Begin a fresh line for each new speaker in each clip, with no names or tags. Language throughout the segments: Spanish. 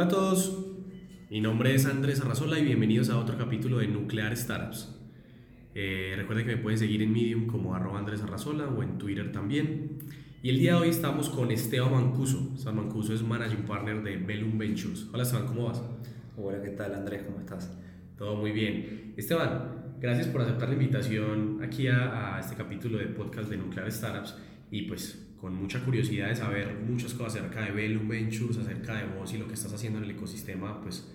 Hola a todos, mi nombre es Andrés Arrazola y bienvenidos a otro capítulo de Nuclear Startups. Eh, recuerden que me pueden seguir en Medium como arroba Andrés Arrazola o en Twitter también. Y el día de hoy estamos con Esteban Mancuso. Esteban Mancuso es Managing Partner de Bellum Ventures. Hola Esteban, ¿cómo vas?
Hola, ¿qué tal Andrés? ¿Cómo estás?
Todo muy bien. Esteban, gracias por aceptar la invitación aquí a, a este capítulo de podcast de Nuclear Startups y pues con mucha curiosidad de saber muchas cosas acerca de Bellum Ventures, acerca de vos y lo que estás haciendo en el ecosistema pues,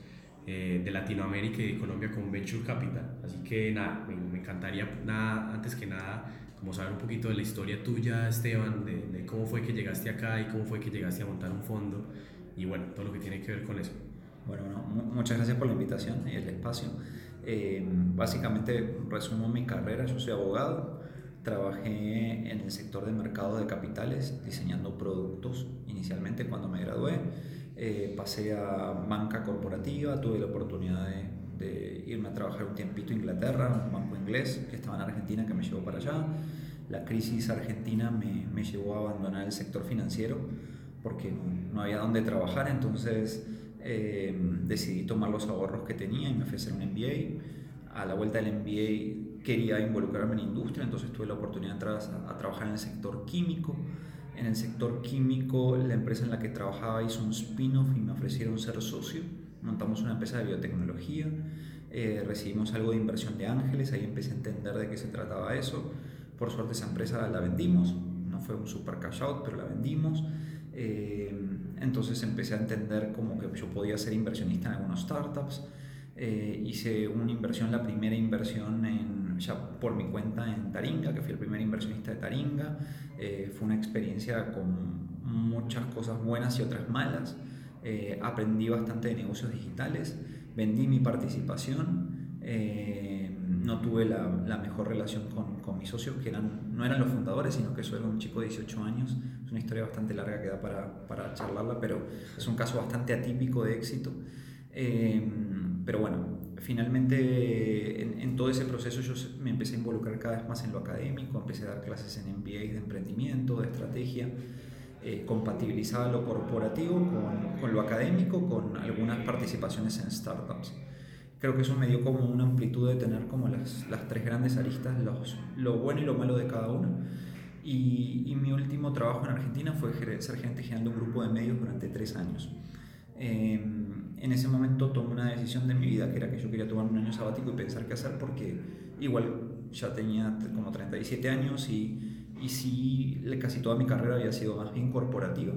eh, de Latinoamérica y de Colombia con Venture Capital. Así que nada, me, encantaría nada, antes que nada como saber un poquito de la historia tuya, Esteban, de, cómo fue que llegaste acá y cómo fue que llegaste a montar un fondo y bueno, todo lo que tiene que ver con eso.
Bueno, muchas gracias por la invitación y el espacio. Eh, básicamente resumo mi carrera, yo soy abogado, Trabajé en el sector de mercado de capitales, diseñando productos inicialmente cuando me gradué. Eh, pasé a banca corporativa, tuve la oportunidad de, irme a trabajar un tiempito a Inglaterra, un banco inglés que estaba en Argentina que me llevó para allá. La crisis argentina me, me llevó a abandonar el sector financiero porque no, había dónde trabajar, entonces eh, decidí tomar los ahorros que tenía y me fui a hacer un MBA. A la vuelta del MBA quería involucrarme en industria, entonces tuve la oportunidad de a, trabajar en el sector químico. En el sector químico, la empresa en la que trabajaba hizo un spin-off y me ofrecieron ser socio. Montamos una empresa de biotecnología, eh, recibimos algo de inversión de ángeles, ahí empecé a entender de qué se trataba eso. Por suerte esa empresa la vendimos, no fue un super cash out, pero la vendimos. Eh, entonces empecé a entender como que yo podía ser inversionista en algunos startups. Eh, hice una inversión, la primera inversión en ya por mi cuenta en Taringa, que fui el primer inversionista de Taringa. Eh, fue una experiencia con muchas cosas buenas y otras malas. Eh, aprendí bastante de negocios digitales, vendí mi participación, eh, no tuve la, la, mejor relación con, con, mis socios, que eran, no eran los fundadores, sino que eso era un chico de 18 años. Es una historia bastante larga que da para, para charlarla, pero es un caso bastante atípico de éxito. pero bueno, finalmente en, todo ese proceso yo me empecé a involucrar cada vez más en lo académico, empecé a dar clases en MBA de emprendimiento, de estrategia, eh, compatibilizaba lo corporativo con, con, lo académico, con algunas participaciones en startups. Creo que eso me dio como una amplitud de tener como las, las tres grandes aristas, los, lo bueno y lo malo de cada uno. Y, mi último trabajo en Argentina fue ser gerente general de un grupo de medios durante tres años. Eh, en ese momento tomé una decisión de mi vida, que era que yo quería tomar un año sabático y pensar qué hacer, porque igual ya tenía como 37 años y, y sí, casi toda mi carrera había sido más bien corporativa,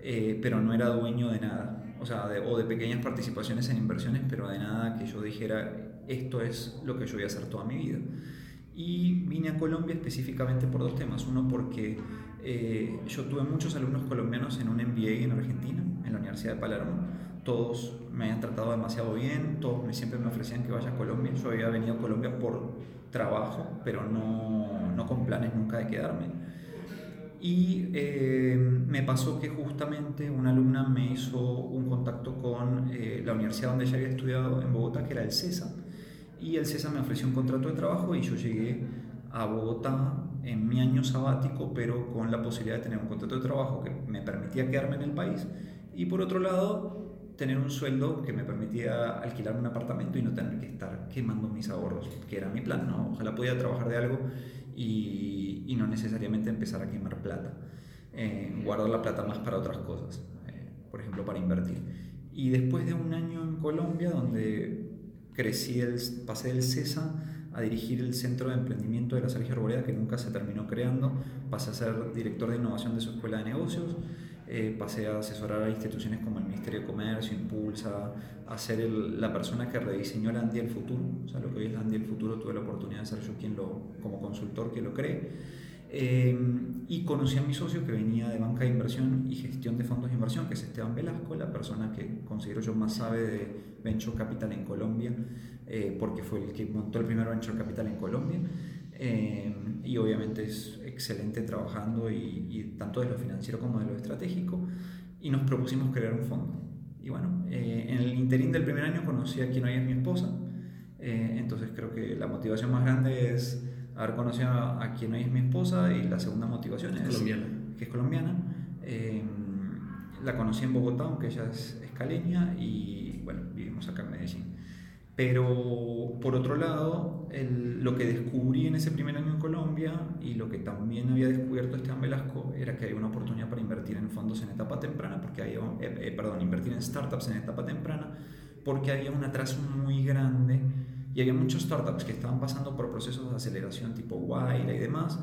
eh, pero no era dueño de nada, o sea, de, o de pequeñas participaciones en inversiones, pero de nada que yo dijera, esto es lo que yo voy a hacer toda mi vida. Y vine a Colombia específicamente por dos temas. Uno porque eh, yo tuve muchos alumnos colombianos en un MBA en Argentina, en la Universidad de Palermo, todos me habían tratado demasiado bien, todos me, siempre me ofrecían que vaya a Colombia. Yo había venido a Colombia por trabajo, pero no, no con planes nunca de quedarme. Y eh, me pasó que justamente una alumna me hizo un contacto con eh, la universidad donde ella había estudiado en Bogotá, que era el CESA. Y el CESA me ofreció un contrato de trabajo y yo llegué a Bogotá en mi año sabático, pero con la posibilidad de tener un contrato de trabajo que me permitía quedarme en el país. Y por otro lado, tener un sueldo que me permitía alquilar un apartamento y no tener que estar quemando mis ahorros, que era mi plan, ¿no? Ojalá pudiera trabajar de algo y, y no necesariamente empezar a quemar plata, eh, guardar la plata más para otras cosas, eh, por ejemplo, para invertir. Y después de un año en Colombia, donde crecí, el, pasé del CESA a dirigir el Centro de Emprendimiento de la Sergio Arboleda, que nunca se terminó creando, pasé a ser director de innovación de su escuela de negocios, eh, pasé a asesorar a instituciones como el Ministerio de Comercio, Impulsa, a ser la persona que rediseñó el Andy del futuro, o sea, lo que hoy es el Andy del futuro, tuve la oportunidad de ser yo quien lo, como consultor que lo cree. Eh, y conocí a mi socio que venía de banca de inversión y gestión de fondos de inversión, que es Esteban Velasco, la persona que considero yo más sabe de Venture Capital en Colombia, eh, porque fue el que montó el primer Venture Capital en Colombia. Y obviamente es excelente trabajando y, tanto de lo financiero como de lo estratégico y nos propusimos crear un fondo. Y bueno, eh, en el interín del primer año conocí a quien hoy es mi esposa, eh, entonces creo que la motivación más grande es haber conocido a, quien hoy es mi esposa y la segunda motivación es,
colombiana.
que es colombiana. Eh, la conocí en Bogotá, aunque ella es escaleña, y bueno, vivimos acá en Medellín. Pero por otro lado, lo que descubrí en ese primer año en Colombia y lo que también había descubierto Esteban Velasco era que hay una oportunidad para invertir en fondos en etapa temprana, porque había, eh, eh, perdón, invertir en startups en etapa temprana, porque había un atraso muy grande y había muchos startups que estaban pasando por procesos de aceleración tipo Wire y demás,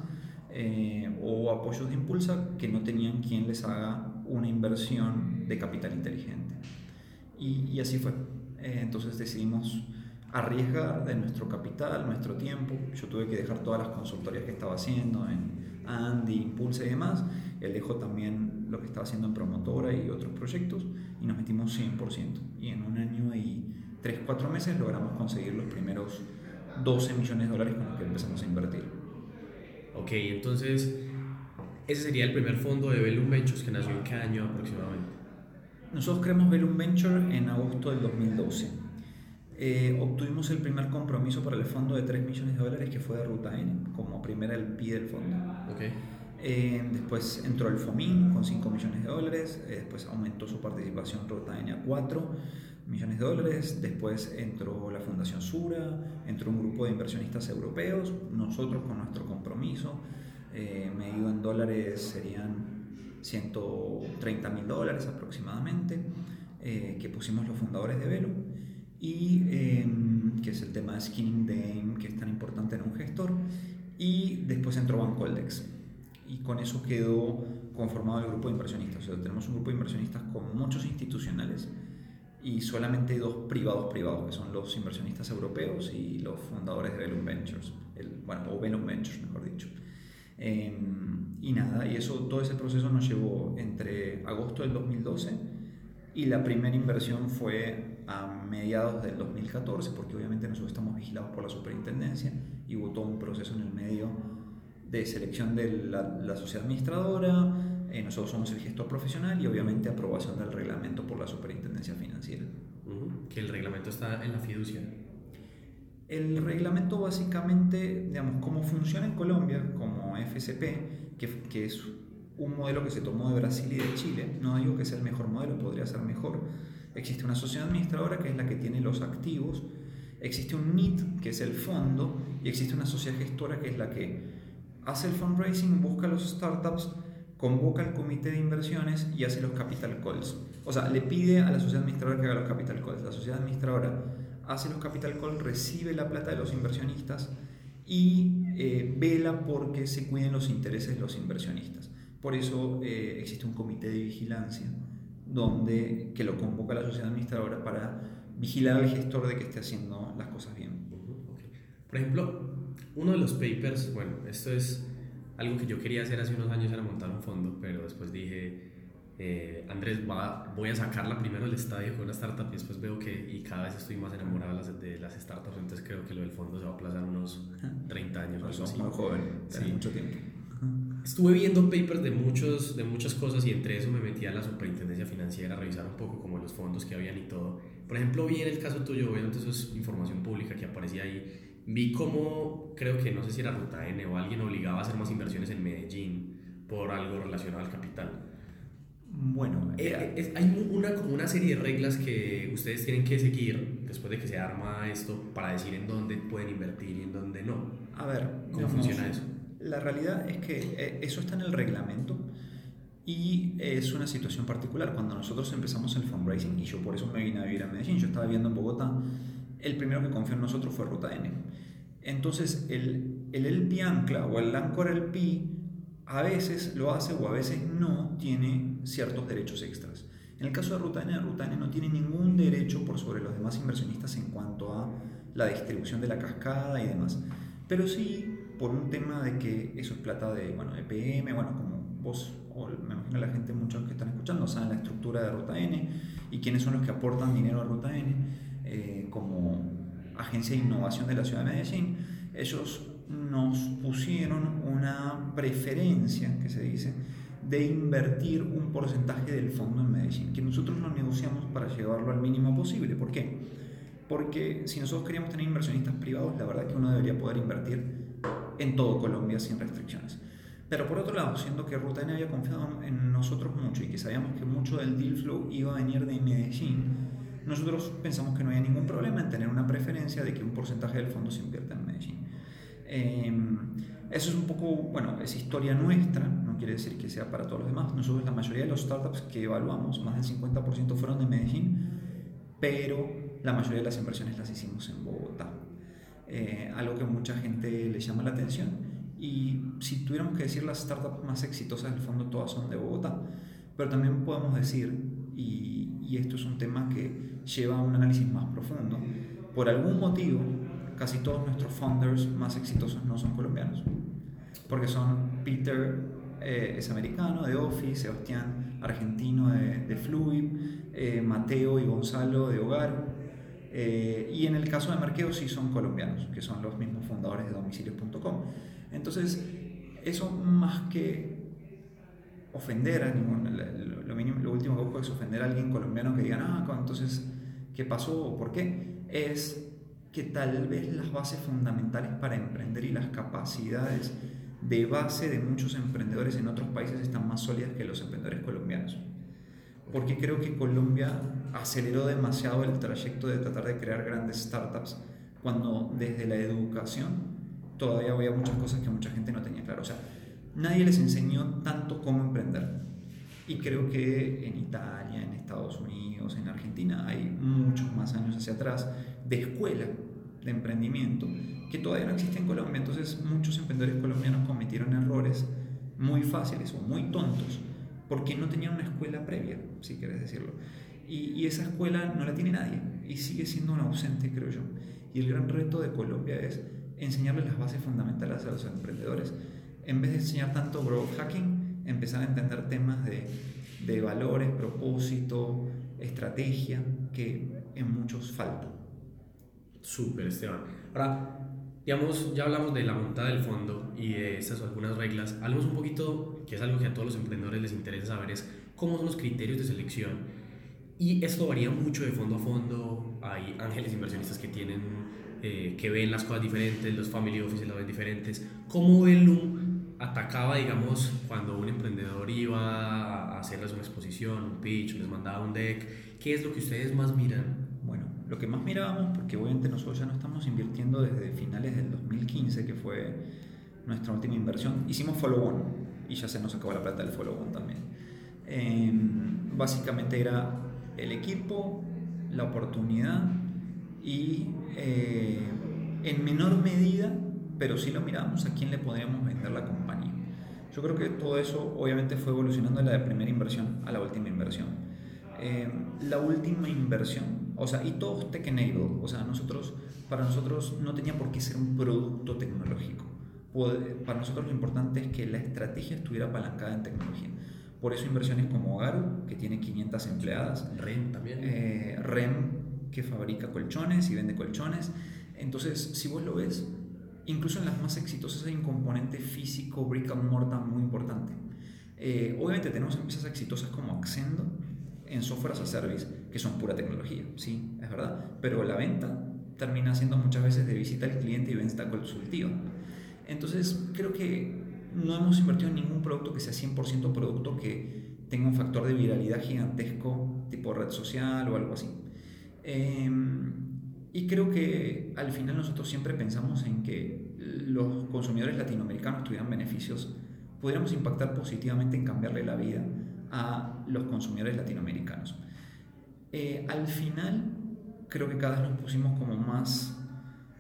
eh, o apoyos de Impulsa que no tenían quien les haga una inversión de capital inteligente. Y, y así fue. Eh, entonces decidimos arriesgar de nuestro capital, nuestro tiempo. Yo tuve que dejar todas las consultorías que estaba haciendo en Andy, Impulse y demás. Él dejó también lo que estaba haciendo en Promotora y otros proyectos y nos metimos 100%. Y en un año y 3, 4 meses logramos conseguir los primeros 12 millones de dólares con los que empezamos a invertir.
Ok, entonces ese sería el primer fondo de Bellum Ventures que nació en qué año aproximadamente?
Nosotros creamos Velum Venture en agosto del 2012. Eh, obtuvimos el primer compromiso para el fondo de 3 millones de dólares que fue de Ruta N, como primera el pie del fondo.
Okay.
Eh, después entró el FOMIN con 5 millones de dólares, eh, después aumentó su participación Ruta N a 4 millones de dólares, después entró la Fundación Sura, entró un grupo de inversionistas europeos, nosotros con nuestro compromiso, medido en dólares serían 130 mil dólares aproximadamente, eh, que pusimos los fundadores de Velo, y em, que es el tema de skinning Dame, que es tan importante en un gestor, y después entró Bancoldex. Y con eso quedó conformado el grupo de inversionistas. O sea, tenemos un grupo de inversionistas con muchos institucionales y solamente dos privados privados, que son los inversionistas europeos y los fundadores de Velum Ventures, el, bueno, o Velum Ventures, mejor dicho. Em, y nada, y eso, todo ese proceso nos llevó entre agosto del 2012 y la primera inversión fue a mediados del 2014, porque obviamente nosotros estamos vigilados por la superintendencia y hubo todo un proceso en el medio de selección de la, sociedad administradora, eh, nosotros somos el gestor profesional y obviamente aprobación del reglamento por la superintendencia financiera.
Que el reglamento está en la fiducia.
El reglamento básicamente, digamos, cómo funciona en Colombia como que, que, es un modelo que se tomó de Brasil y de Chile, no digo que sea el mejor modelo, podría ser mejor. Existe una sociedad administradora que es la que tiene los activos, existe un NIT que es el fondo y existe una sociedad gestora que es la que hace el fundraising, busca los startups, convoca al comité de inversiones y hace los capital calls. O sea, le pide a la sociedad administradora que haga los capital calls. La sociedad administradora hace los capital calls, recibe la plata de los inversionistas y eh, vela porque se cuiden los intereses de los inversionistas. Por eso eh, existe un comité de vigilancia donde, que lo convoca la sociedad administradora para vigilar al gestor de que esté haciendo las cosas bien.
Por ejemplo, uno de los papers, bueno, esto es algo que yo quería hacer hace unos años, era montar un fondo, pero después dije, eh, Andrés, va, voy a sacarla primero del estadio con una startup y después veo que y cada vez estoy más enamorado de las, startups, entonces creo que lo del fondo se va a aplazar unos 30 años.
Algo así. muy joven, sí. mucho tiempo.
Estuve viendo papers de, muchos, de muchas cosas y entre eso me metí a la superintendencia financiera a revisar un poco como los fondos que habían y todo. Por ejemplo, vi en el caso tuyo, obviamente eso es información pública que aparecía ahí, vi cómo, creo que no sé si era Ruta N o alguien obligaba a hacer más inversiones en Medellín por algo relacionado al capital.
Bueno,
eh, eh, hay una, como una serie de reglas que ustedes tienen que seguir después de que se arma esto para decir en dónde pueden invertir y en dónde no.
A ver,
¿cómo funciona eso?
La realidad es que eh, eso está en el reglamento y es una situación particular. Cuando nosotros empezamos el fundraising, y yo por eso me vine a vivir a Medellín, yo estaba viviendo en Bogotá, el primero que confió en nosotros fue Ruta N. Entonces, el, el LP Ancla o el Anchor LP a veces lo hace o a veces no tiene ciertos derechos extras. En el caso de Ruta N, Ruta N no tiene ningún derecho por sobre los demás inversionistas en cuanto a la distribución de la cascada y demás. Pero sí por un tema de que eso es plata de bueno, EPM, bueno, como vos o me imagino la gente, muchos que están escuchando, saben la estructura de Ruta N y quiénes son los que aportan dinero a Ruta N eh, como agencia de innovación de la ciudad de Medellín. Ellos nos pusieron una preferencia, que se dice, de invertir un porcentaje del fondo en Medellín, que nosotros lo negociamos para llevarlo al mínimo posible. ¿Por qué? Porque si nosotros queríamos tener inversionistas privados, la verdad que uno debería poder invertir en todo Colombia sin restricciones. Pero por otro lado, siendo que Ruta N había confiado en nosotros mucho y que sabíamos que mucho del deal flow iba a venir de Medellín, nosotros pensamos que no había ningún problema en tener una preferencia de que un porcentaje del fondo se invierta en Medellín. Em, eso es un poco, bueno, es historia nuestra, no quiere decir que sea para todos los demás. Nosotros la mayoría de los startups que evaluamos, más del 50% fueron de Medellín, pero la mayoría de las inversiones las hicimos en Bogotá. Eh, algo que mucha gente le llama la atención. Y si tuviéramos que decir las startups más exitosas del fondo, todas son de Bogotá. Pero también podemos decir, y, y esto es un tema que lleva a un análisis más profundo, por algún motivo, casi todos nuestros founders más exitosos no son colombianos. Porque son Peter, eh, es americano, de Office, Sebastián, argentino, de, de Fluid, eh, Mateo y Gonzalo, de Hogar. Eh, y en el caso de Marqueo sí son colombianos, que son los mismos fundadores de domicilios.com. Entonces, eso más que ofender a ningún, lo, mínimo, lo último que busco es ofender a alguien colombiano que diga, ah, entonces, ¿qué pasó por qué? Es que tal vez las bases fundamentales para emprender y las capacidades de base de muchos emprendedores en otros países están más sólidas que los emprendedores colombianos. Porque creo que Colombia aceleró demasiado el trayecto de tratar de crear grandes startups cuando desde la educación todavía había muchas cosas que mucha gente no tenía claro. O sea, nadie les enseñó tanto cómo emprender. Y creo que en Italia, en Estados Unidos, en Argentina hay muchos más años hacia atrás de escuela de emprendimiento que todavía no existe en Colombia. Entonces muchos emprendedores colombianos cometieron errores muy fáciles o muy tontos porque no tenían una escuela previa, si quieres decirlo. Y, esa escuela no la tiene nadie y sigue siendo un ausente, creo yo. Y el gran reto de Colombia es enseñarles las bases fundamentales a los emprendedores. En vez de enseñar tanto growth hacking, empezar a entender temas de, de valores, propósito, estrategia, que en muchos faltan.
Súper, Esteban. Ahora, digamos, ya hablamos de la montada del fondo y de esas algunas reglas. Hablamos un poquito, que es algo que a todos los emprendedores les interesa saber, es cómo son los criterios de selección. Y esto varía mucho de fondo a fondo. Hay ángeles inversionistas que tienen, eh, que ven las cosas diferentes, los family offices lo ven diferentes. ¿Cómo Velum atacaba, digamos, cuando un emprendedor iba a hacerles una exposición, un pitch, les mandaba un deck? ¿Qué es lo que ustedes más miran
lo que más mirábamos, porque obviamente nosotros ya no estamos invirtiendo desde finales del 2015, que fue nuestra última inversión, hicimos follow-on y ya se nos acabó la plata del follow-on también. Em, básicamente era el equipo, la oportunidad y eh, en menor medida, pero sí lo miramos a quién le podríamos vender la compañía. Yo creo que todo eso obviamente fue evolucionando de la primera inversión a la última inversión. Em, la última inversión o sea, y todo enabled. O sea, nosotros, para nosotros no tenía por qué ser un producto tecnológico. Para nosotros lo importante es que la estrategia estuviera apalancada en tecnología. Por eso inversiones como Garu, que tiene 500 empleadas.
REM también.
Eh, REM, que fabrica colchones y vende colchones. Entonces, si vos lo ves, incluso en las más exitosas hay un componente físico, brick and mortar muy importante. Eh, obviamente tenemos empresas exitosas como Accendo, en software as a service, que son pura tecnología, sí, es verdad, pero la venta termina siendo muchas veces de visita al cliente y venta consultiva. Entonces, creo que no hemos invertido en ningún producto que sea 100% producto que tenga un factor de viralidad gigantesco, tipo red social o algo así. Em, y creo que al final nosotros siempre pensamos en que los consumidores latinoamericanos tuvieran beneficios, pudiéramos impactar positivamente en cambiarle la vida a los consumidores latinoamericanos. Eh, al final, creo que cada vez nos pusimos como más,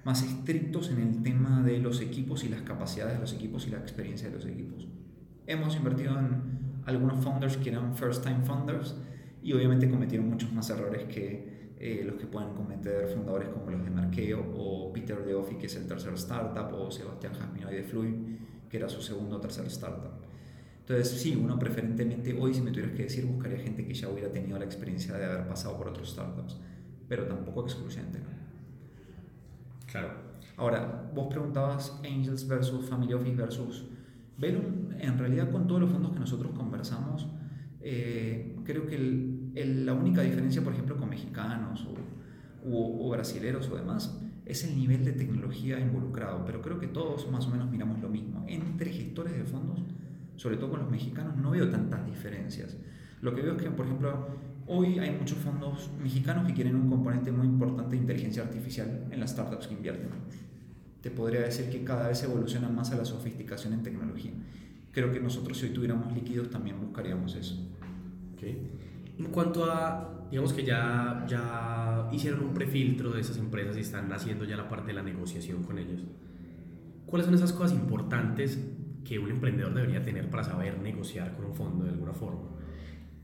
más estrictos en el tema de los equipos y las capacidades de los equipos y la experiencia de los equipos. Hemos invertido en algunos founders que eran first time founders y obviamente cometieron muchos más errores que eh, los que pueden cometer fundadores como los de Markeo o Peter DeOffi, que es el tercer startup, o Sebastián Jasminoy de Fluid, que era su segundo o tercer startup. Entonces, sí, uno preferentemente, hoy si me tuvieras que decir, buscaría gente que ya hubiera tenido la experiencia de haber pasado por otros startups, pero tampoco excluyente, ¿no?
Claro.
Ahora, vos preguntabas Angels versus Family Office versus Velum. En realidad, con todos los fondos que nosotros conversamos, eh, creo que el, la única diferencia, por ejemplo, con mexicanos o, o, brasileros o demás, es el nivel de tecnología involucrado, pero creo que todos más o menos miramos lo mismo. Entre gestores de fondos, sobre todo con los mexicanos, no veo tantas diferencias. Lo que veo es que, por ejemplo, hoy hay muchos fondos mexicanos que quieren un componente muy importante de inteligencia artificial en las startups que invierten. Te podría decir que cada vez evoluciona más a la sofisticación en tecnología. Creo que nosotros si hoy tuviéramos líquidos también buscaríamos eso.
Okay. En cuanto a, digamos que ya, ya hicieron un prefiltro de esas empresas y están haciendo ya la parte de la negociación con ellos, ¿cuáles son esas cosas importantes que un emprendedor debería tener para saber negociar con un fondo de alguna forma?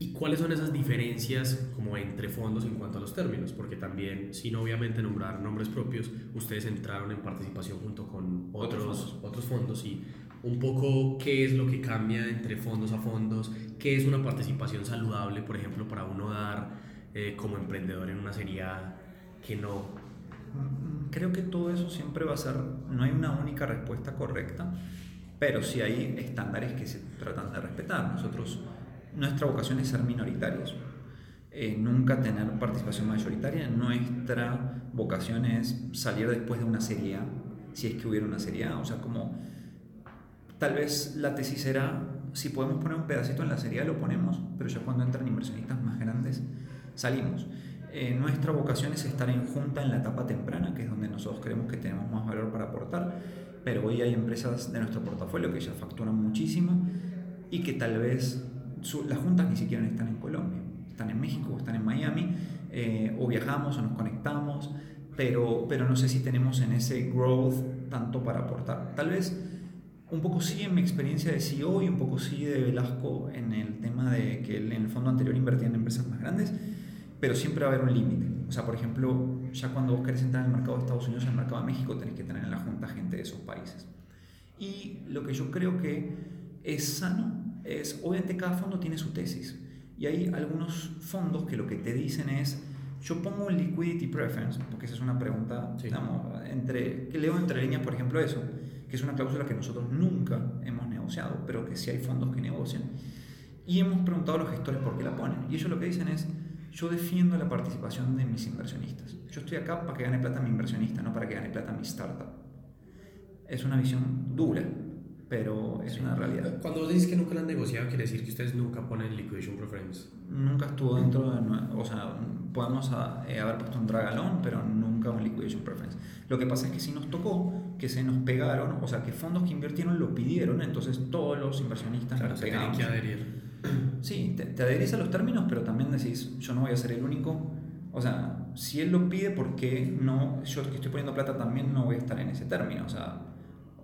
¿Y cuáles son esas diferencias como entre fondos en cuanto a los términos? Porque también, sin obviamente nombrar nombres propios, ustedes entraron en participación junto con otros, otros fondos, otros fondos y un poco qué es lo que cambia entre fondos a fondos, qué es una participación saludable, por ejemplo, para uno dar eh, como emprendedor en una serie que no.
Mm, creo que todo eso siempre va a ser, no hay una única respuesta correcta, pero sí hay estándares que se tratan de respetar. Nosotros, nuestra vocación es ser minoritarios, eh, nunca tener participación mayoritaria. Nuestra vocación es salir después de una serie A, si es que hubiera una serie A, o sea, como Tal vez la tesis será, si podemos poner un pedacito en la serie, lo ponemos, pero ya cuando entran inversionistas más grandes, salimos. Eh, nuestra vocación es estar en junta en la etapa temprana, que es donde nosotros creemos que tenemos más valor para aportar, pero hoy hay empresas de nuestro portafolio que ya facturan muchísimo y que tal vez las juntas ni siquiera están en Colombia, están en México o están en Miami, eh, o viajamos o nos conectamos, pero, pero no sé si tenemos en ese growth tanto para aportar. Tal vez un poco sí en mi experiencia de CEO y un poco sí de Velasco en el tema de que en el fondo anterior invertía en empresas más grandes, pero siempre va a haber un límite. O sea, por ejemplo, ya cuando vos querés entrar en el mercado de Estados Unidos, en el mercado de México, tenés que tener en la junta gente de esos países. Y lo que yo creo que es sano es, obviamente cada fondo tiene su tesis. Y hay algunos fondos que lo que te dicen es, yo pongo un liquidity preference, porque esa es una pregunta, digamos, entre, que leo entre líneas, por ejemplo, eso que es una cláusula que nosotros nunca hemos negociado, pero que sí hay fondos que negocian. Y hemos preguntado a los gestores por qué la ponen. Y ellos lo que dicen es, yo defiendo la participación de mis inversionistas. Yo estoy acá para que gane plata mi inversionista, no para que gane plata mi startup. Es una visión dura, pero es una realidad.
Cuando vos dices que nunca la han negociado, quiere decir que ustedes nunca ponen liquidation preference.
Nunca estuvo dentro de. O sea, podemos eh, haber puesto un dragalón, pero nunca un liquidation preference. Lo que pasa es que si nos tocó que se nos pegaron, o sea, que fondos que invirtieron lo pidieron, entonces todos los inversionistas
claro, nos se tienen que adherir.
Sí, te, te adherís a los términos, pero también decís, yo no voy a ser el único. O sea, si él lo pide, ¿por qué no? Yo que estoy poniendo plata también no voy a estar en ese término. O sea,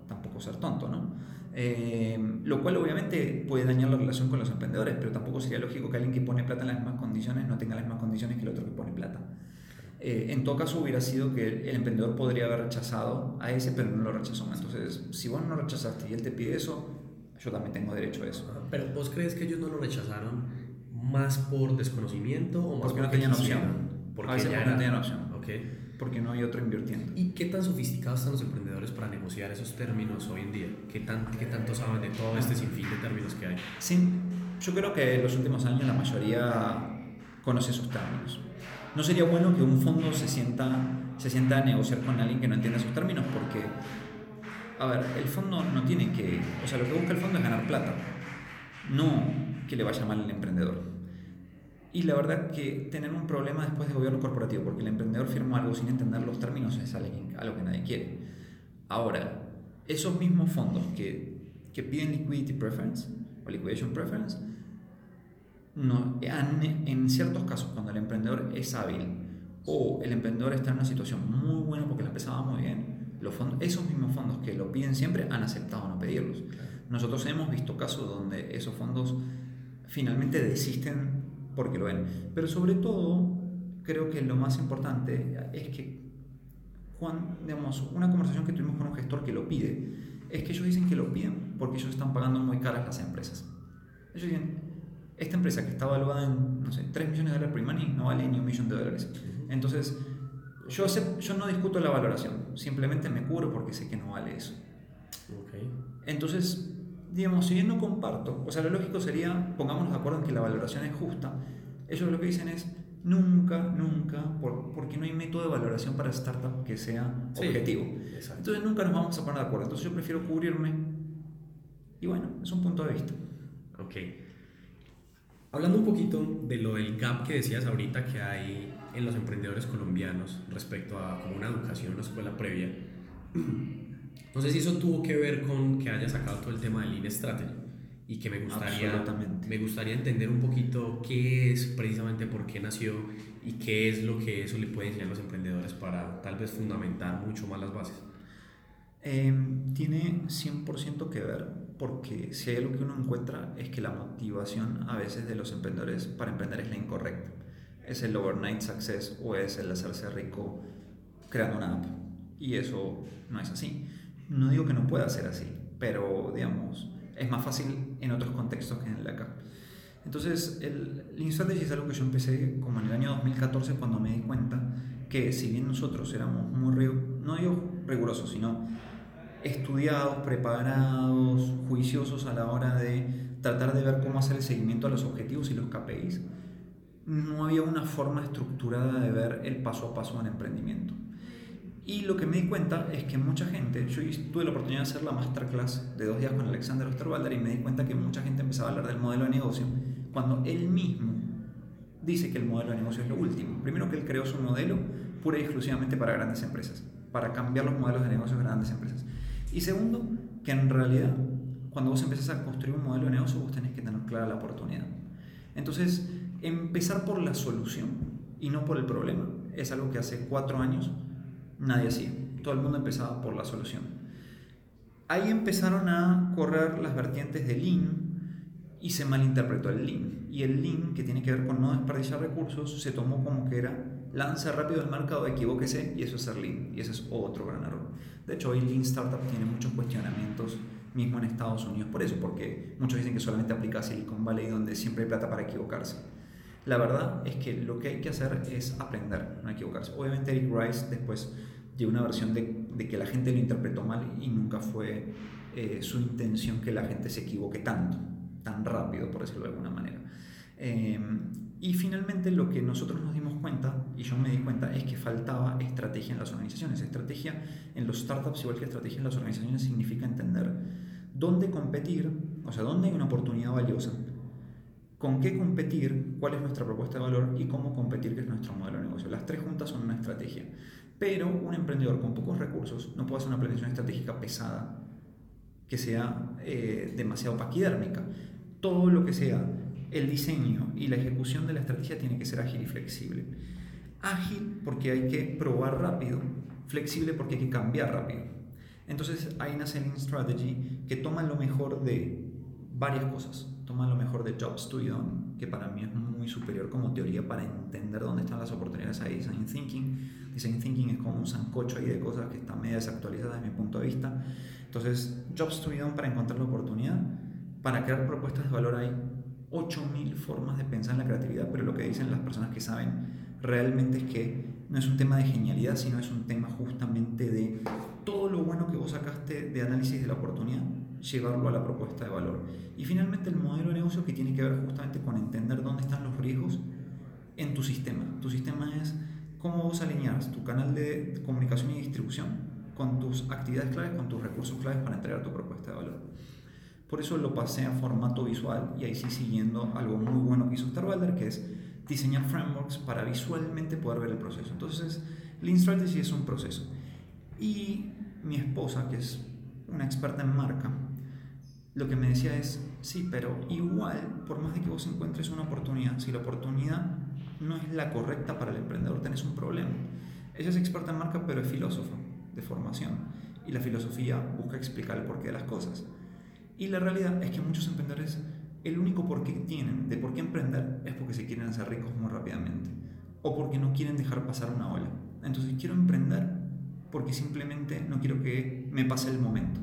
tampoco ser tonto, ¿no? Eh, lo cual obviamente puede dañar la relación con los emprendedores, pero tampoco sería lógico que alguien que pone plata en las mismas condiciones no tenga las mismas condiciones que el otro que pone plata. Eh, en todo caso hubiera sido que el emprendedor podría haber rechazado a ese, pero no lo rechazó. Entonces, si vos no rechazaste y él te pide eso, yo también tengo derecho a eso.
Pero vos crees que ellos no lo rechazaron más por desconocimiento o más
porque, no tenían opción?
Porque ya no
tenían opción. Okay porque no hay otro invirtiendo.
¿Y qué tan sofisticados están los emprendedores para negociar esos términos hoy en día? ¿Qué, tan, qué tanto saben de todo este sinfín de términos que hay?
Sí, yo creo que en los últimos años la mayoría conoce esos términos. No sería bueno que un fondo se sienta, se sienta a negociar con alguien que no entienda esos términos porque, a ver, el fondo no tiene que, o sea, lo que busca el fondo es ganar plata, no que le vaya mal al emprendedor. Y la verdad que tener un problema después de gobierno corporativo, porque el emprendedor firma algo sin entender los términos, es algo que nadie quiere. Ahora, esos mismos fondos que, que piden liquidity preference o liquidation preference, no, en ciertos casos, cuando el emprendedor es hábil o el emprendedor está en una situación muy buena porque la empresa va muy bien, los fondos, esos mismos fondos que lo piden siempre han aceptado no pedirlos. Nosotros hemos visto casos donde esos fondos finalmente desisten porque lo ven. Pero sobre todo, creo que lo más importante es que, Juan, digamos, una conversación que tuvimos con un gestor que lo pide, es que ellos dicen que lo piden porque ellos están pagando muy caras las empresas. Ellos dicen, esta empresa que está valuada en, no sé, 3 millones de dólares pre-money no vale ni un millón de dólares. Entonces, yo, sé, yo no discuto la valoración, simplemente me cubro porque sé que no vale eso. Okay. Entonces, digamos, si bien no comparto, o sea, lo lógico sería, pongámonos de acuerdo en que la valoración es justa, ellos lo que dicen es, nunca, nunca, por, porque no hay método de valoración para startup que sea
Sí,
objetivo.
exacto.
Entonces nunca nos vamos a poner de acuerdo. Entonces yo prefiero cubrirme y bueno, es un punto de vista.
Ok. Hablando un poquito de lo del gap que decías ahorita que hay en los emprendedores colombianos respecto a como una educación, una escuela previa, no sé si eso tuvo que ver con que haya sacado todo el tema del Lean Strategy y que me gustaría, me gustaría entender un poquito qué es precisamente por qué nació y qué es lo que eso le puede enseñar a los emprendedores para tal vez fundamentar mucho más las bases.
Eh, tiene 100% que ver porque si hay algo que uno encuentra es que la motivación a veces de los emprendedores para emprender es la incorrecta. Es el overnight success o es el hacerse rico creando una app. Y eso no es así. No digo que no pueda ser así, pero digamos, es más fácil en otros contextos que en de acá. Entonces, el Lean Strategy es algo que yo empecé como en el año 2014 cuando me di cuenta que si bien nosotros éramos muy, no digo rigurosos, sino estudiados, preparados, juiciosos a la hora de tratar de ver cómo hacer el seguimiento a los objetivos y los KPIs, no había una forma estructurada de ver el paso a paso en emprendimiento. Y lo que me di cuenta es que mucha gente, yo tuve la oportunidad de hacer la masterclass de dos días con Alexander Osterwalder y me di cuenta que mucha gente empezaba a hablar del modelo de negocio cuando él mismo dice que el modelo de negocio es lo último. Primero que él creó su modelo pura y exclusivamente para grandes empresas, para cambiar los modelos de negocio de grandes empresas. Y segundo, que en realidad cuando vos empezás a construir un modelo de negocio vos tenés que tener clara la oportunidad. Entonces, empezar por la solución y no por el problema es algo que hace cuatro años nadie hacía. Todo el mundo empezaba por la solución. Ahí empezaron a correr las vertientes de Lean y se malinterpretó el Lean. Y el Lean, que tiene que ver con no desperdiciar recursos, se tomó como que era lance rápido al mercado, equivóquese y eso es ser Lean. Y ese es otro gran error. De hecho, hoy Lean Startup tiene muchos cuestionamientos mismo en Estados Unidos por eso, porque muchos dicen que solamente aplica a Silicon Valley donde siempre hay plata para equivocarse. La verdad es que lo que hay que hacer es aprender, no equivocarse. Obviamente Eric Rice después dio una versión de, de que la gente lo interpretó mal y nunca fue eh, su intención que la gente se equivoque tanto, tan rápido, por decirlo de alguna manera. Eh, y finalmente lo que nosotros nos dimos cuenta, y yo me di cuenta, es que faltaba estrategia en las organizaciones. Estrategia en los startups, igual que estrategia en las organizaciones, significa entender dónde competir, o sea, dónde hay una oportunidad valiosa, con qué competir, cuál es nuestra propuesta de valor y cómo competir, que es nuestro modelo de negocio. Las tres juntas son una estrategia. Pero un emprendedor con pocos recursos no puede hacer una planificación estratégica pesada que sea eh, demasiado paquidérmica. Todo lo que sea el diseño y la ejecución de la estrategia tiene que ser ágil y flexible. Ágil porque hay que probar rápido, flexible porque hay que cambiar rápido. Entonces ahí nace Lean Strategy que toma lo mejor de varias cosas. Toma lo mejor de Jobs to be Done, que para mí es muy superior como teoría para entender dónde están las oportunidades ahí. Design Thinking. Design Thinking es como un sancocho ahí de cosas que están medio desactualizadas desde mi punto de vista. Entonces, Jobs to be Done para encontrar la oportunidad. Para crear propuestas de valor hay 8000 formas de pensar en la creatividad, pero lo que dicen las personas que saben realmente es que no es un tema de genialidad, sino es un tema justamente de todo lo bueno que vos sacaste de análisis de la oportunidad, llevarlo a la propuesta de valor. Y finalmente el modelo de negocio que tiene que ver justamente con entender dónde están los riesgos en tu sistema. Tu sistema es cómo vos alineas tu canal de comunicación y distribución con tus actividades claves, con tus recursos claves para entregar tu propuesta de valor. Por eso lo pasé a formato visual y ahí sí siguiendo algo muy bueno que hizo Starwalder, que es diseñar frameworks para visualmente poder ver el proceso. Entonces, Lean Strategy es un proceso. Y mi esposa, que es una experta en marca, lo que me decía es, sí, pero igual, por más de que vos encuentres una oportunidad, si la oportunidad no es la correcta para el emprendedor, tenés un problema. Ella es experta en marca, pero es filósofa de formación. Y la filosofía busca explicar el porqué de las cosas. Y la realidad es que muchos emprendedores, el único porqué que tienen de por qué emprender es porque se quieren hacer ricos muy rápidamente. O porque no quieren dejar pasar una ola. Entonces quiero emprender porque simplemente no quiero que me pase el momento.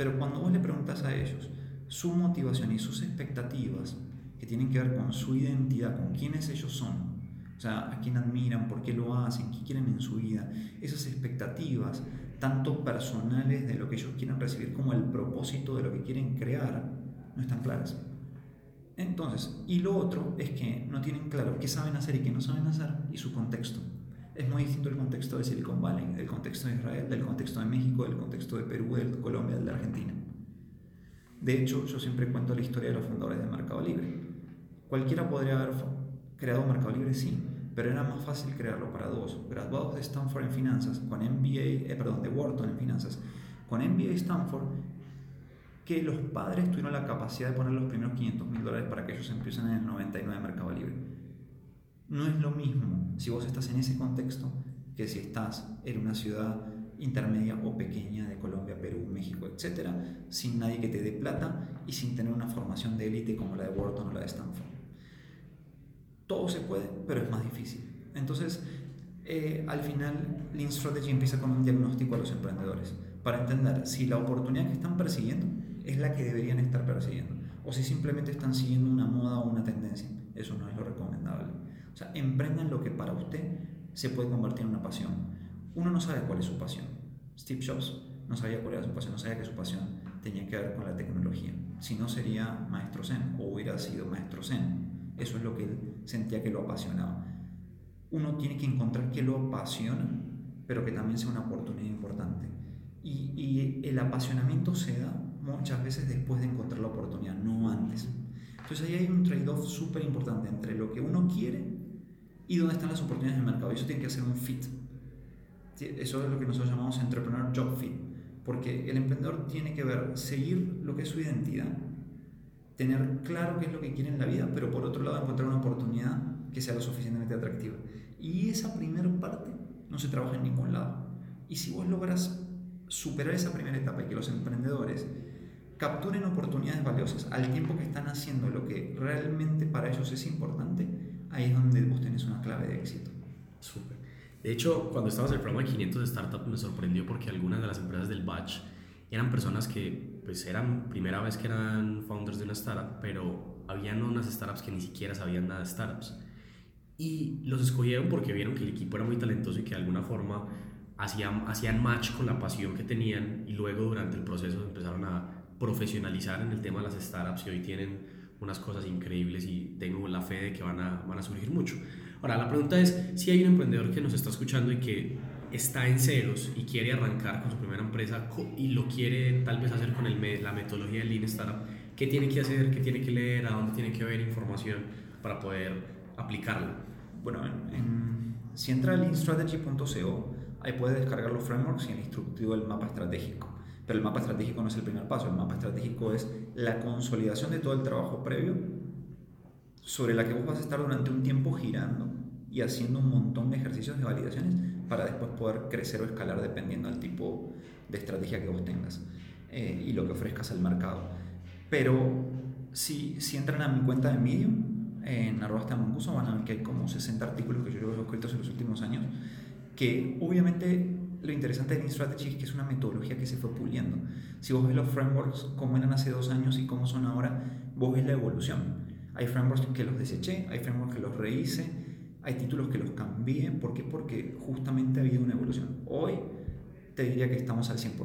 Pero cuando vos le preguntas a ellos su motivación y sus expectativas, que tienen que ver con su identidad, con quiénes ellos son, o sea, a quién admiran, por qué lo hacen, qué quieren en su vida, esas expectativas, tanto personales de lo que ellos quieren recibir como el propósito de lo que quieren crear, no están claras. Entonces, y lo otro es que no tienen claro qué saben hacer y qué no saben hacer y su contexto. Es muy distinto el contexto de Silicon Valley, del contexto de Israel, del contexto de México, del contexto de Perú, de Colombia, de Argentina. De hecho, yo siempre cuento la historia de los fundadores de Mercado Libre. Cualquiera podría haber creado Mercado Libre, sí, pero era más fácil crearlo para dos graduados de Stanford en finanzas, con MBA, eh, perdón, de Wharton en finanzas, con MBA Stanford, que los padres tuvieron la capacidad de poner los primeros 500 mil dólares para que ellos empiecen en el 99 de Mercado Libre. No es lo mismo si vos estás en ese contexto que si estás en una ciudad intermedia o pequeña de Colombia, Perú, México, etcétera, sin nadie que te dé plata y sin tener una formación de élite como la de Wharton o la de Stanford. Todo se puede, pero es más difícil. Entonces, eh, al final, Lean Strategy empieza con un diagnóstico a los emprendedores para entender si la oportunidad que están persiguiendo es la que deberían estar persiguiendo o si simplemente están siguiendo una moda o una tendencia. Eso no es lo recomendable. O sea, emprendan lo que para usted se puede convertir en una pasión. Uno no sabe cuál es su pasión. Steve Jobs no sabía cuál era su pasión, no sabía que su pasión tenía que ver con la tecnología. Si no sería maestro Zen o hubiera sido maestro Zen. Eso es lo que él sentía que lo apasionaba. Uno tiene que encontrar que lo apasiona, pero que también sea una oportunidad importante. Y, y el apasionamiento se da muchas veces después de encontrar la oportunidad, no antes. Entonces ahí hay un trade-off súper importante entre lo que uno quiere y dónde están las oportunidades del mercado. Y eso tiene que ser un fit. Eso es lo que nosotros llamamos entrepreneur job fit. Porque el emprendedor tiene que ver, seguir lo que es su identidad, tener claro qué es lo que quiere en la vida, pero por otro lado encontrar una oportunidad que sea lo suficientemente atractiva. Y esa primera parte no se trabaja en ningún lado. Y si vos logras superar esa primera etapa y que los emprendedores capturen oportunidades valiosas al tiempo que están haciendo lo que realmente para ellos es importante, ahí es donde vos tenés una clave de éxito.
Súper. De hecho, cuando estábamos en el programa de 500 de Startup me sorprendió porque algunas de las empresas del batch eran personas que pues eran primera vez que eran founders de una startup, pero habían unas startups que ni siquiera sabían nada de startups. Y los escogieron porque vieron que el equipo era muy talentoso y que de alguna forma hacían, hacían match con la pasión que tenían y luego durante el proceso empezaron a profesionalizar en el tema de las startups y hoy tienen unas cosas increíbles y tengo la fe de que van a, van a surgir mucho. Ahora, la pregunta es, si hay un emprendedor que nos está escuchando y que está en ceros y quiere arrancar con su primera empresa y lo quiere tal vez hacer con el, la metodología de Lean Startup, ¿qué tiene que hacer? ¿Qué tiene que leer? ¿A dónde tiene que ver información para poder aplicarla?
Bueno, en, si entra a leanstrategy.co, ahí puede descargar los frameworks y el instructivo del mapa estratégico. Pero el mapa estratégico no es el primer paso, el mapa estratégico es la consolidación de todo el trabajo previo sobre la que vos vas a estar durante un tiempo girando y haciendo un montón de ejercicios de validaciones para después poder crecer o escalar dependiendo del tipo de estrategia que vos tengas eh, y lo que ofrezcas al mercado. Pero si, si entran a mi cuenta de Medium, en arroba van a ver que hay como 60 artículos que yo he escrito en los últimos años, que obviamente lo interesante de Lean Strategy es que es una metodología que se fue puliendo. Si vos ves los frameworks como eran hace dos años y cómo son ahora, vos ves la evolución. Hay frameworks que los deseché, hay frameworks que los rehice, hay títulos que los cambié. ¿Por qué? Porque justamente ha habido una evolución. Hoy te diría que estamos al 100%.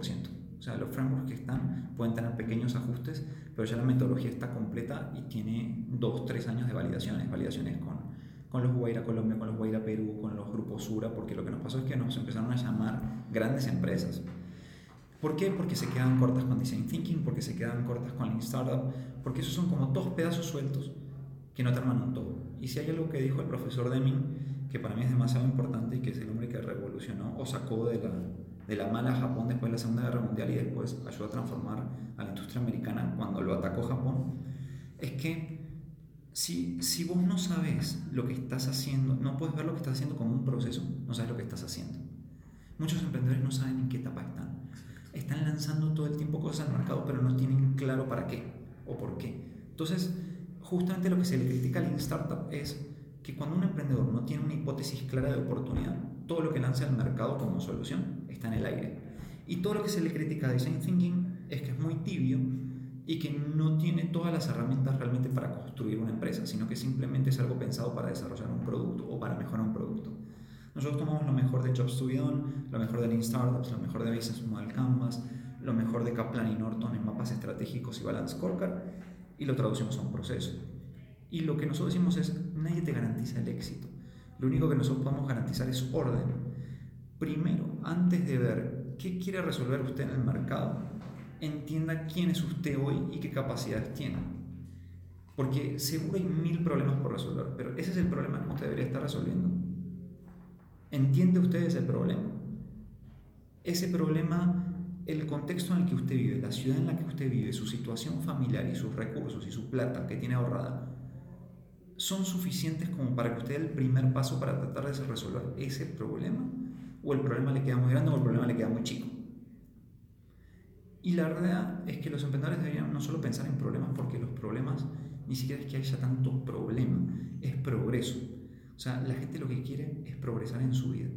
O sea, los frameworks que están pueden tener pequeños ajustes, pero ya la metodología está completa y tiene dos, tres años de validaciones, validaciones con con los Guaira Colombia, con los Guaira Perú, con los grupos Sura, porque lo que nos pasó es que nos empezaron a llamar grandes empresas. ¿Por qué? Porque se quedan cortas con Design Thinking, porque se quedan cortas con Lean Startup, porque esos son como dos pedazos sueltos que no te arman un todo. Y si hay algo que dijo el profesor Deming, que para mí es demasiado importante y que es el hombre que revolucionó o sacó de la, de la mala Japón después de la Segunda Guerra Mundial y después ayudó a transformar a la industria americana cuando lo atacó Japón, es que si, si vos no sabes lo que estás haciendo, no puedes ver lo que estás haciendo como un proceso, no sabes lo que estás haciendo. Muchos emprendedores no saben en qué etapa están. Están lanzando todo el tiempo cosas al mercado, pero no tienen claro para qué o por qué. Entonces, justamente lo que se le critica al Startup es que cuando un emprendedor no tiene una hipótesis clara de oportunidad, todo lo que lanza al mercado como solución está en el aire. Y todo lo que se le critica a Design Thinking es que es muy tibio y que no tiene todas las herramientas realmente para construir una empresa, sino que simplemente es algo pensado para desarrollar un producto o para mejorar un producto. Nosotros tomamos lo mejor de Jobs to lo mejor de Lean Startups, lo mejor de Business Model Canvas, lo mejor de Kaplan y Norton en mapas estratégicos y Balance Scorecard y lo traducimos a un proceso. Y lo que nosotros decimos es, nadie te garantiza el éxito. Lo único que nosotros podemos garantizar es orden. Primero, antes de ver qué quiere resolver usted en el mercado, entienda quién es usted hoy y qué capacidades tiene. Porque seguro hay mil problemas por resolver, pero ese es el problema que usted debería estar resolviendo. ¿Entiende usted ese problema? Ese problema, el contexto en el que usted vive, la ciudad en la que usted vive, su situación familiar y sus recursos y su plata que tiene ahorrada, son suficientes como para que usted dé el primer paso para tratar de resolver ese problema? ¿O el problema le queda muy grande o el problema le queda muy chico? Y la verdad es que los emprendedores deberían no solo pensar en problemas, porque los problemas ni siquiera es que haya tanto problema, es progreso. O sea, la gente lo que quiere es progresar en su vida.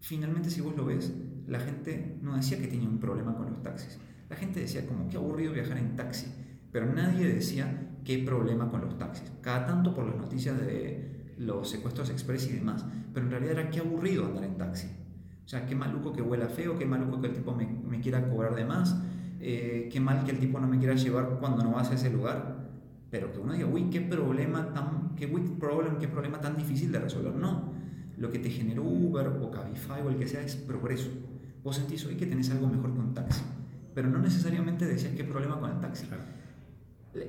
Finalmente, si vos lo ves, la gente no decía que tenía un problema con los taxis. La gente decía como, qué aburrido viajar en taxi. Pero nadie decía qué problema con los taxis. Cada tanto por las noticias de los secuestros express y demás. Pero en realidad era qué aburrido andar en taxi. O sea, qué maluco que huela feo, qué maluco que el tipo me, me quiera cobrar de más, eh, qué mal que el tipo no me quiera llevar cuando no vas a ese lugar. Pero que uno diga, uy, qué problema tan, qué problem, qué problema tan difícil de resolver. No, lo que te generó Uber o Cabify o el que sea es progreso. Vos sentís hoy que tenés algo mejor un taxi, pero no necesariamente decías qué problema con el taxi.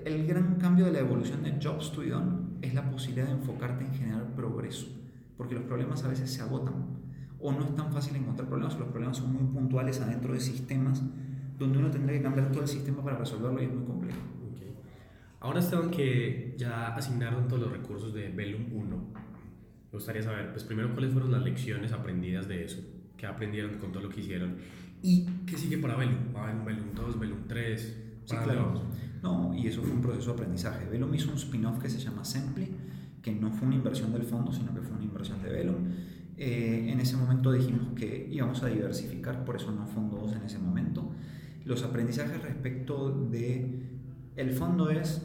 El gran cambio de la evolución de Jobs to Done es la posibilidad de enfocarte en generar progreso, porque los problemas a veces se agotan o no es tan fácil encontrar problemas, los problemas son muy puntuales adentro de sistemas donde uno tendría que cambiar todo el sistema para resolverlo y es muy complejo.
Ahora, Esteban, que ya asignaron todos los recursos de Velum 1, me gustaría saber, pues primero, cuáles fueron las lecciones aprendidas de eso, qué aprendieron con todo lo que hicieron y qué sigue para Velum. ¿Va a haber Velum 2, Velum 3?
Sí, claro. No, y eso fue un proceso de aprendizaje. Velum hizo un spin-off que se llama Sempli, que no fue una inversión del fondo, sino que fue una inversión de Velum. Eh, en ese momento dijimos que íbamos a diversificar, por eso no fondo 2 en ese momento. Los aprendizajes respecto de el fondo es,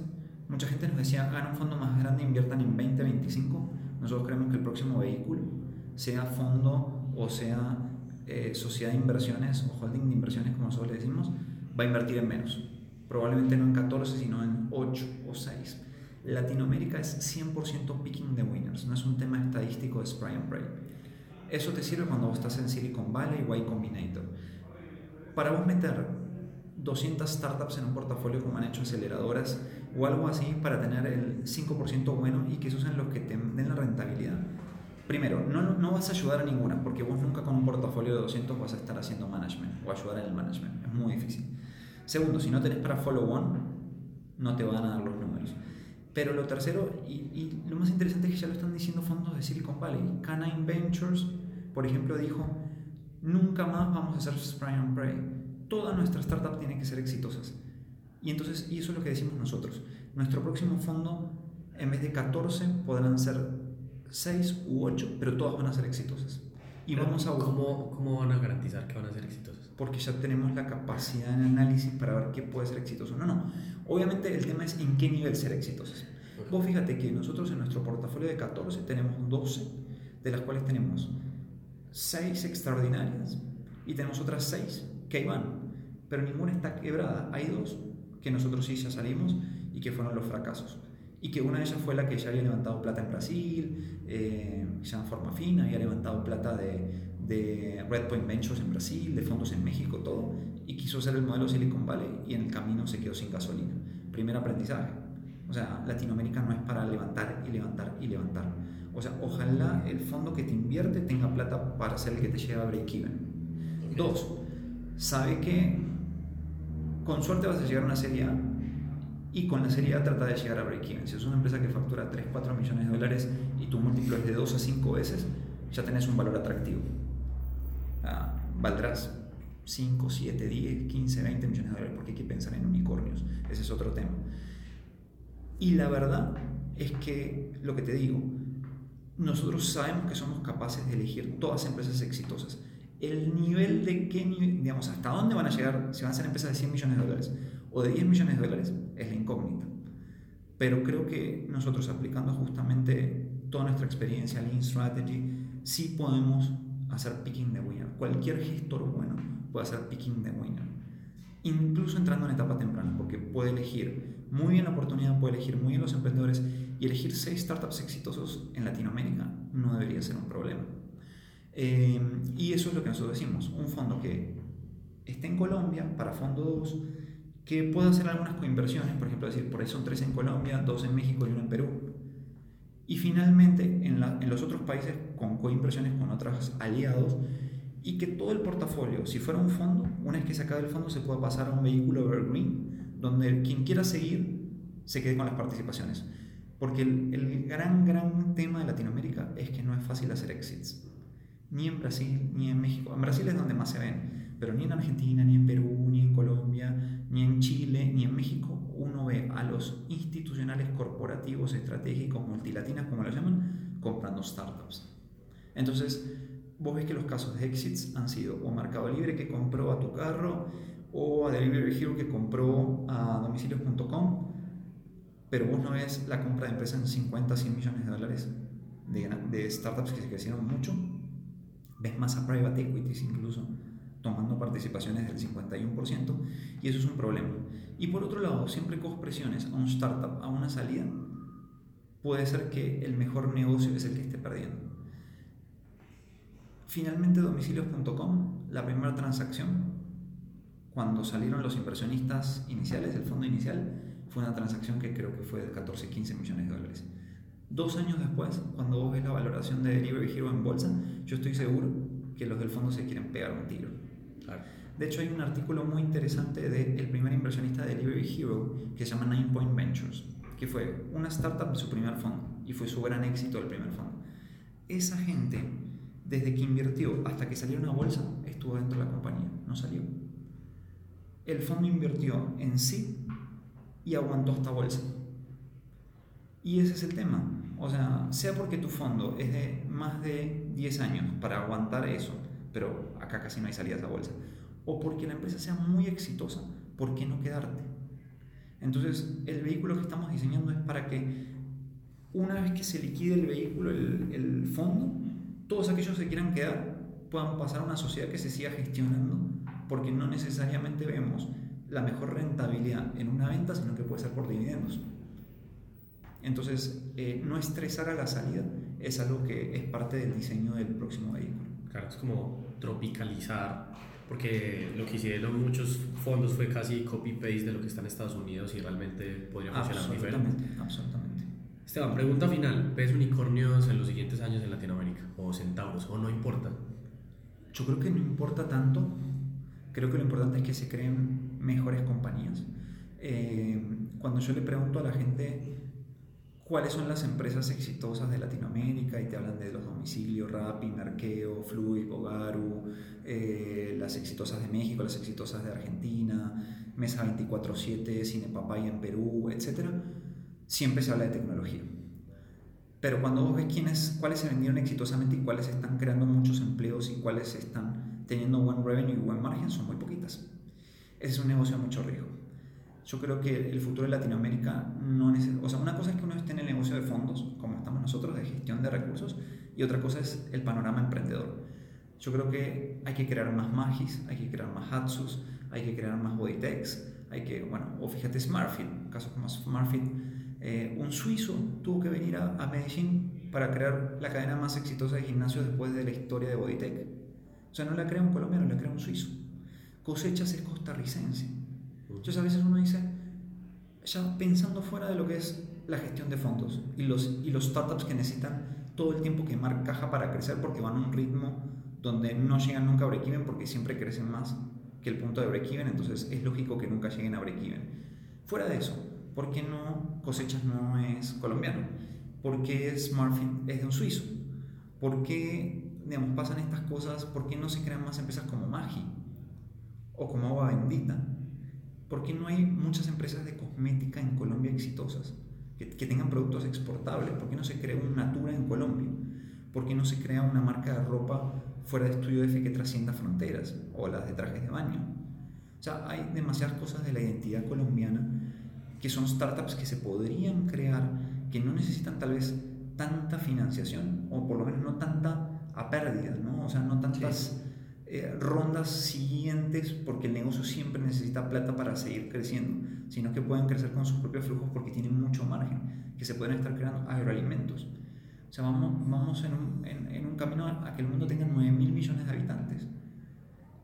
mucha gente nos decía, hagan un fondo más grande, inviertan en 2025. Nosotros creemos que el próximo vehículo, sea fondo o sea eh, sociedad de inversiones o holding de inversiones, como nosotros le decimos, va a invertir en menos. Probablemente no en 14, sino en 8 o 6. Latinoamérica es 100% picking the winners, no es un tema estadístico de spray and pray. Eso te sirve cuando vos estás en Silicon Valley o Y Combinator. Para vos meter 200 startups en un portafolio como han hecho aceleradoras o algo así para tener el 5% bueno y que esos sean los que te den la rentabilidad. Primero, no, no vas a ayudar a ninguna porque vos nunca con un portafolio de 200 vas a estar haciendo management o ayudar en el management. Es muy difícil. Segundo, si no tenés para follow one, no te van a dar los números. Pero lo tercero, y, y, lo más interesante es que ya lo están diciendo fondos de Silicon Valley. Canine Ventures, por ejemplo, dijo, nunca más vamos a hacer spray and pray todas nuestras startups tienen que ser exitosas. Y entonces, y eso es lo que decimos nosotros. Nuestro próximo fondo, en vez de 14, podrán ser 6 u 8, pero todas van a ser exitosas.
Y vamos a ¿cómo, ¿Cómo van a garantizar que van a ser exitosas?
Porque ya tenemos la capacidad de análisis para ver qué puede ser exitoso. No, no. Obviamente el tema es en qué nivel ser exitosas. Vos fíjate que nosotros en nuestro portafolio de 14 tenemos 12, de las cuales tenemos 6 extraordinarias y tenemos otras 6 que ahí van, pero ninguna está quebrada. Hay dos que nosotros sí ya salimos y que fueron los fracasos. Y que una de ellas fue la que ya había levantado plata en Brasil, eh, ya en forma fina, había levantado plata de, de Redpoint Ventures en Brasil, de fondos en México, todo, y quiso ser el modelo Silicon Valley y en el camino se quedó sin gasolina. Primer aprendizaje. O sea, Latinoamérica no es para levantar y levantar y levantar. O sea, ojalá el fondo que te invierte tenga plata para ser el que te lleve a break-even. Dos, sabe que con suerte vas a llegar a una serie A y con la serie A trata de llegar a break-even. Si es una empresa que factura 3, 4 millones de dólares y tu múltiplo es de 2 a 5 veces, ya tenés un valor atractivo. Ah, valdrás 5, 7, 10, 15, 20 millones de dólares porque hay que pensar en unicornios. Ese es otro tema. Y la verdad es que lo que te digo, nosotros sabemos que somos capaces de elegir todas empresas exitosas el nivel de qué digamos, hasta dónde van a llegar, si van a ser empresas de 100 millones de dólares o de 10 millones de dólares, es la incógnita. Pero creo que nosotros aplicando justamente toda nuestra experiencia, Lean Strategy, sí podemos hacer picking the winner. Cualquier gestor bueno puede hacer picking the winner. Incluso entrando en etapa temprana, porque puede elegir muy bien la oportunidad, puede elegir muy bien los emprendedores y elegir seis startups exitosos en Latinoamérica no debería ser un problema. Eh, y eso es lo que nosotros decimos, un fondo que esté en Colombia para fondo 2, que pueda hacer algunas coinversiones, por ejemplo, decir, por ahí son tres en Colombia, dos en México y uno en Perú. Y finalmente, en, los otros países, con coinversiones con otros aliados, y que todo el portafolio, si fuera un fondo, una vez que se acabe el fondo, se pueda pasar a un vehículo evergreen, donde quien quiera seguir se quede con las participaciones. Porque el, gran, gran tema de Latinoamérica es que no es fácil hacer exits. Ni en Brasil, ni en México. En Brasil es donde más se ven, pero ni en Argentina, ni en Perú, ni en Colombia, ni en Chile, ni en México, uno ve a los institucionales corporativos, estratégicos, multilatinas, como lo llaman, comprando startups. Entonces, vos ves que los casos de exits han sido o Mercado Libre que compró a tu carro o a Delivery Hero que compró a domicilios.com, pero vos no ves la compra de empresas en 50, 100 millones de dólares de, de startups que se crecieron mucho, ves más a private equities incluso tomando participaciones del 51% y eso es un problema. Y por otro lado, siempre cojo presiones a un startup, a una salida, puede ser que el mejor negocio es el que esté perdiendo. Finalmente, domicilios.com, la primera transacción, cuando salieron los inversionistas iniciales, el fondo inicial, fue una transacción que creo que fue de 14, 15 millones de dólares. Dos años después, cuando vos ves la valoración de Delivery Hero en bolsa, yo estoy seguro que los del fondo se quieren pegar un tiro. De hecho, hay un artículo muy interesante del primer inversionista de Delivery Hero que se llama Nine Point Ventures, que fue una startup de su primer fondo y fue su gran éxito del primer fondo. Esa gente desde que invirtió hasta que salió una bolsa, estuvo dentro de la compañía, no salió. El fondo invirtió en sí y aguantó hasta bolsa. Y ese es el tema. O sea, sea porque tu fondo es de más de 10 años para aguantar eso, pero acá casi no hay salidas a bolsa, o porque la empresa sea muy exitosa, ¿por qué no quedarte? Entonces, el vehículo que estamos diseñando es para que una vez que se liquide el vehículo, el, fondo, todos aquellos que quieran quedar puedan pasar a una sociedad que se siga gestionando, porque no necesariamente vemos la mejor rentabilidad en una venta, sino que puede ser por dividendos. Entonces, eh, no estresar a la salida es algo que es parte del diseño del próximo vehículo.
Claro, es como tropicalizar, porque lo que hicieron muchos fondos fue casi copy-paste de lo que está en Estados Unidos y realmente podría funcionar
diferente. Absolutamente.
Esteban, pregunta final. ¿Ves unicornios en los siguientes años en Latinoamérica? ¿O centauros? ¿O no importa?
Yo creo que no importa tanto. Creo que lo importante es que se creen mejores compañías. Eh, cuando yo le pregunto a la gente cuáles son las empresas exitosas de Latinoamérica y te hablan de los domicilios, Rappi, Merkeo, Fluid, Bogaru, eh, las exitosas de México, las exitosas de Argentina, Mesa 24-7, Cine Papaya en Perú, etcétera siempre se habla de tecnología. Pero cuando vos ves quiénes, cuáles se vendieron exitosamente y cuáles están creando muchos empleos y cuáles están teniendo buen revenue y buen margen, son muy poquitas. Ese es un negocio de mucho riesgo. Yo creo que el futuro de Latinoamérica no necesita... O sea, una cosa es que uno esté en el negocio de fondos, como estamos nosotros, de gestión de recursos, y otra cosa es el panorama emprendedor. Yo creo que hay que crear más Magis, hay que crear más Hatsus, hay que crear más Bodytechs, hay que, bueno, o fíjate Smartfit, un caso como Smartfit, eh, un suizo tuvo que venir a, Medellín para crear la cadena más exitosa de gimnasios después de la historia de Bodytech. O sea, no la crea un colombiano, la crea un suizo. Cosechas es costarricense. Entonces a veces uno dice, ya pensando fuera de lo que es la gestión de fondos y los, y los startups que necesitan todo el tiempo quemar caja para crecer porque van a un ritmo donde no llegan nunca a break-even porque siempre crecen más que el punto de break-even, entonces es lógico que nunca lleguen a break-even. Fuera de eso, ¿Por qué no Cosechas no es colombiano? ¿Por qué Smartfit es de un suizo? ¿Por qué digamos, pasan estas cosas? ¿Por qué no se crean más empresas como Magi o como Agua Bendita? ¿Por qué no hay muchas empresas de cosmética en Colombia exitosas que, tengan productos exportables? ¿Por qué no se crea una Natura en Colombia? ¿Por qué no se crea una marca de ropa fuera de estudio F que trascienda fronteras o las de trajes de baño? O sea, hay demasiadas cosas de la identidad colombiana que son startups que se podrían crear, que no necesitan tal vez tanta financiación, o por lo menos no tanta a pérdida, ¿no? O sea, no tantas, eh, rondas siguientes porque el negocio siempre necesita plata para seguir creciendo, sino que pueden crecer con sus propios flujos porque tienen mucho margen, que se pueden estar creando agroalimentos. O sea, vamos, vamos en, un, en, en un camino a que el mundo tenga 9 mil millones de habitantes.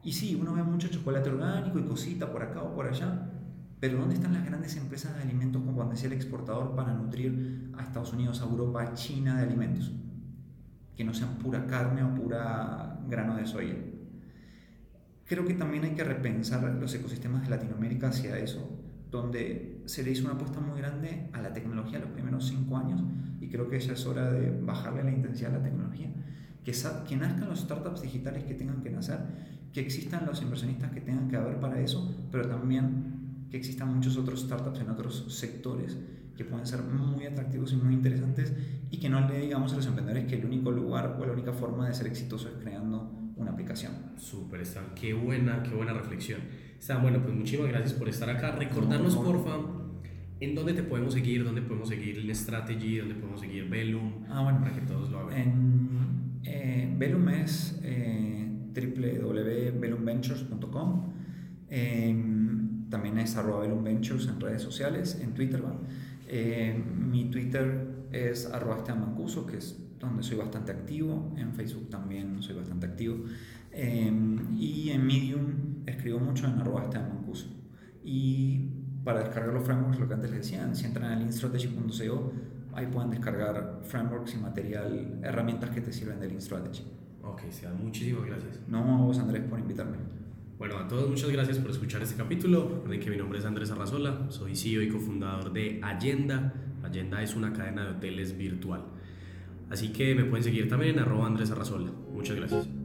Y sí, uno ve mucho chocolate orgánico y cosita por acá o por allá, pero ¿dónde están las grandes empresas de alimentos, decía el exportador, para nutrir a Estados Unidos, a Europa, a China de alimentos? Que no sean pura carne o pura grano de soya. Creo que también hay que repensar los ecosistemas de Latinoamérica hacia eso, donde se le hizo una apuesta muy grande a la tecnología los primeros cinco años y creo que ya es hora de bajarle la intensidad a la tecnología. Que, que nazcan los startups digitales que tengan que nacer, que existan los inversionistas que tengan que haber para eso, pero también que existan muchos otros startups en otros sectores que pueden ser muy atractivos y muy interesantes y que no le digamos a los emprendedores que el único lugar o la única forma de ser exitoso es creando una aplicación.
Súper, está. Qué buena, qué buena reflexión. Está bueno, pues muchísimas gracias por estar acá. Recordarnos, por porfa, en dónde te podemos seguir, dónde podemos seguir el Strategy, dónde podemos seguir Velum,
ah, bueno,
para que todos lo hagan.
En eh, Velum es eh, www.velumventures.com. También es arroba Ventures en redes sociales, en Twitter. Eh, mi Twitter es arroba Mancuso, que es donde soy bastante activo. En Facebook también soy bastante activo. Em, y en Medium escribo mucho en arroba Mancuso. Y para descargar los frameworks, lo que antes les decía, si entran a leanstrategy.co, ahí pueden descargar frameworks y material, herramientas que te sirven de Lean Strategy.
Ok, muchísimas gracias.
No, a vos Andrés por invitarme.
Bueno, a todos muchas gracias por escuchar este capítulo. Recuerden que mi nombre es Andrés Arrazola, soy CEO y cofundador de Allenda. Allenda es una cadena de hoteles virtual. Así que me pueden seguir también en arroba Andrés Arrazola. Muchas gracias.